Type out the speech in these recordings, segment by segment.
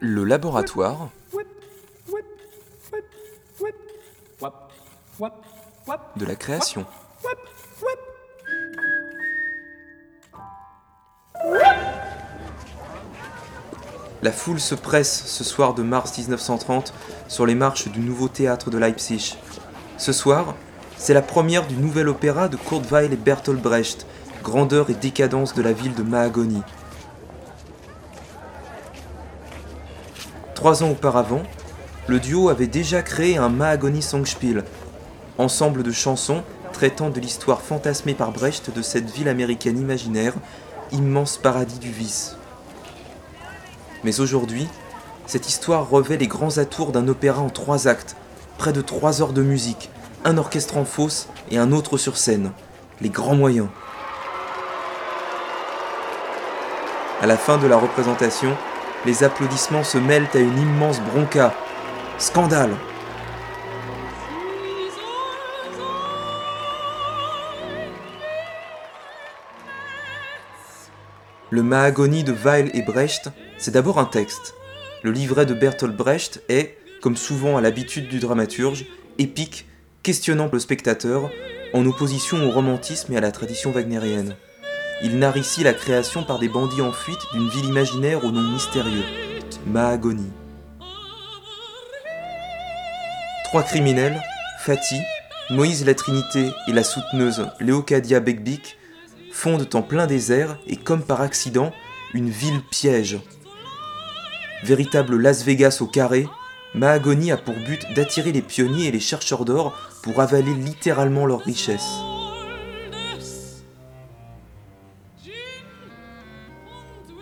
Le laboratoire de la création. La foule se presse ce soir de mars 1930 sur les marches du nouveau théâtre de Leipzig. Ce soir, c'est la première du nouvel opéra de Kurt Weill et Bertolt Brecht, Grandeur et décadence de la ville de Mahagoni. Trois ans auparavant, le duo avait déjà créé un Mahagoni Songspiel, ensemble de chansons traitant de l'histoire fantasmée par Brecht de cette ville américaine imaginaire, immense paradis du vice. Mais aujourd'hui, cette histoire revêt les grands atours d'un opéra en trois actes, près de trois heures de musique, un orchestre en fosse et un autre sur scène, les grands moyens. À la fin de la représentation, les applaudissements se mêlent à une immense bronca. Scandale Le Mahagoni de Weil et Brecht, c'est d'abord un texte. Le livret de Bertolt Brecht est, comme souvent à l'habitude du dramaturge, épique, questionnant le spectateur, en opposition au romantisme et à la tradition wagnérienne. Il narre ici la création par des bandits en fuite d'une ville imaginaire au nom mystérieux, Mahagoni. Trois criminels, Fatih, Moïse la Trinité et la souteneuse Léocadia Begbik, fondent en plein désert et comme par accident, une ville piège. Véritable Las Vegas au carré, Mahagoni a pour but d'attirer les pionniers et les chercheurs d'or pour avaler littéralement leurs richesses.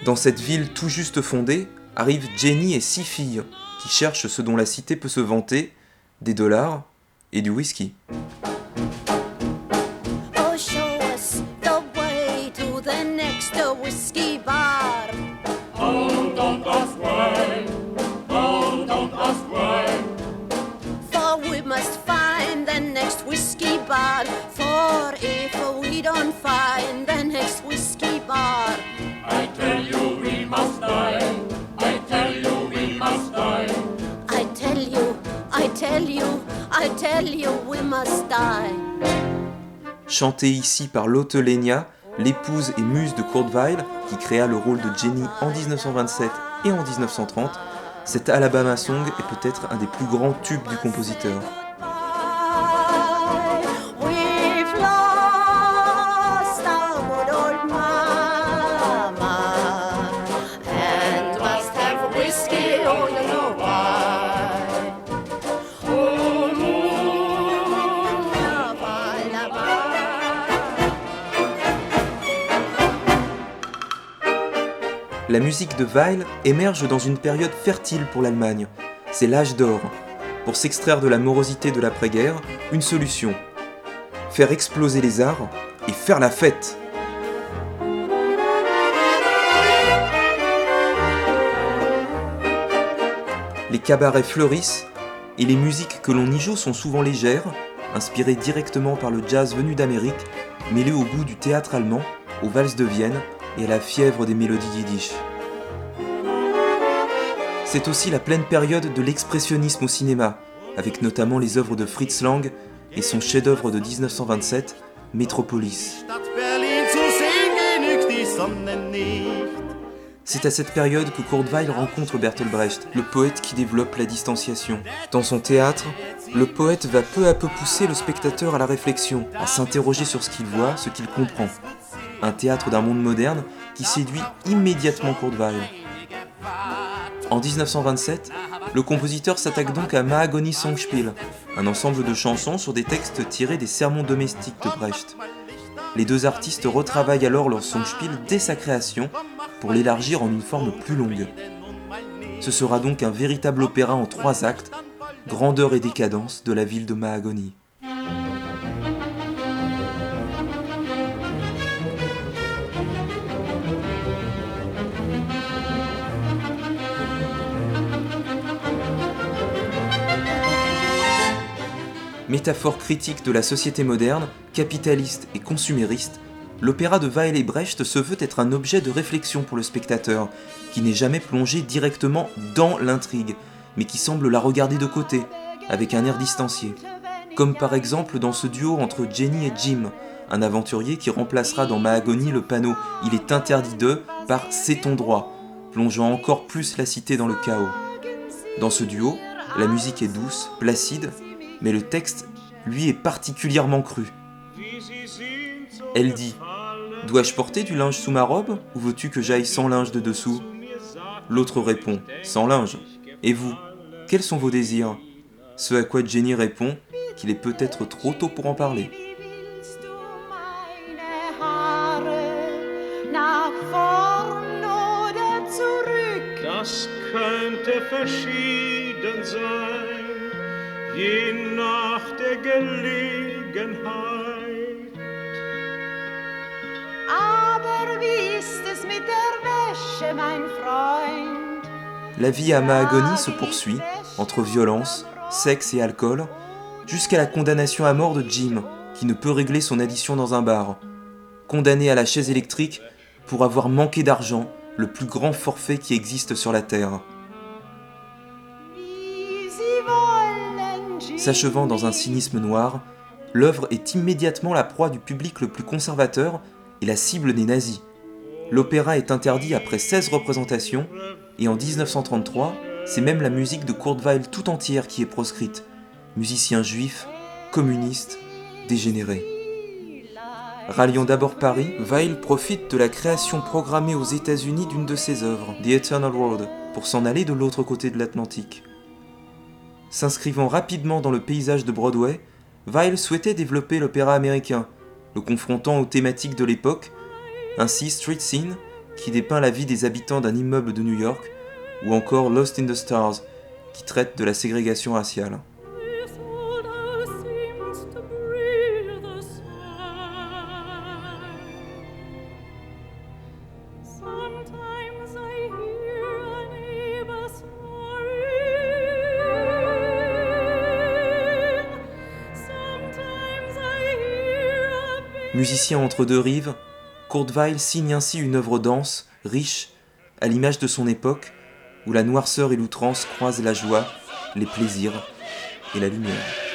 Dans cette ville tout juste fondée, arrivent Jenny et six filles qui cherchent ce dont la cité peut se vanter, des dollars et du whisky. Chantée ici par Lotte Lenia, l'épouse et muse de Kurt Weill, qui créa le rôle de Jenny en 1927 et en 1930, cet Alabama Song est peut-être un des plus grands tubes du compositeur. La musique de Weil émerge dans une période fertile pour l'Allemagne. C'est l'âge d'or. Pour s'extraire de la morosité de l'après-guerre, une solution. Faire exploser les arts et faire la fête. Les cabarets fleurissent et les musiques que l'on y joue sont souvent légères, inspirées directement par le jazz venu d'Amérique, mêlées au goût du théâtre allemand, aux valses de Vienne et à la fièvre des mélodies yiddish. C'est aussi la pleine période de l'expressionnisme au cinéma, avec notamment les œuvres de Fritz Lang et son chef-d'œuvre de 1927, Metropolis. C'est à cette période que Kurt rencontre Bertolt Brecht, le poète qui développe la distanciation. Dans son théâtre, le poète va peu à peu pousser le spectateur à la réflexion, à s'interroger sur ce qu'il voit, ce qu'il comprend un théâtre d'un monde moderne qui séduit immédiatement Weill. En 1927, le compositeur s'attaque donc à Mahagoni Songspiel, un ensemble de chansons sur des textes tirés des sermons domestiques de Brecht. Les deux artistes retravaillent alors leur Songspiel dès sa création pour l'élargir en une forme plus longue. Ce sera donc un véritable opéra en trois actes, grandeur et décadence de la ville de Mahagoni. Métaphore critique de la société moderne, capitaliste et consumériste, l'opéra de Weill et Brecht se veut être un objet de réflexion pour le spectateur, qui n'est jamais plongé directement dans l'intrigue, mais qui semble la regarder de côté, avec un air distancié. Comme par exemple dans ce duo entre Jenny et Jim, un aventurier qui remplacera dans Mahagoni le panneau Il est interdit de par C'est ton droit, plongeant encore plus la cité dans le chaos. Dans ce duo, la musique est douce, placide, mais le texte, lui, est particulièrement cru. Elle dit Dois-je porter du linge sous ma robe ou veux-tu que j'aille sans linge de dessous? L'autre répond Sans linge. Et vous Quels sont vos désirs? Ce à quoi Jenny répond qu'il est peut-être trop tôt pour en parler. La vie à Mahagoni se poursuit entre violence, sexe et alcool, jusqu'à la condamnation à mort de Jim, qui ne peut régler son addition dans un bar, condamné à la chaise électrique pour avoir manqué d'argent, le plus grand forfait qui existe sur la Terre. S'achevant dans un cynisme noir, l'œuvre est immédiatement la proie du public le plus conservateur et la cible des nazis. L'opéra est interdit après 16 représentations, et en 1933, c'est même la musique de Kurt Weill tout entière qui est proscrite. Musicien juif, communiste, dégénéré. Ralliant d'abord Paris, Weill profite de la création programmée aux États-Unis d'une de ses œuvres, The Eternal World, pour s'en aller de l'autre côté de l'Atlantique. S'inscrivant rapidement dans le paysage de Broadway, Weill souhaitait développer l'opéra américain, le confrontant aux thématiques de l'époque ainsi Street Scene, qui dépeint la vie des habitants d'un immeuble de New York, ou encore Lost in the Stars, qui traite de la ségrégation raciale. Musicien entre deux rives, Weill signe ainsi une œuvre dense, riche, à l'image de son époque, où la noirceur et l'outrance croisent la joie, les plaisirs et la lumière.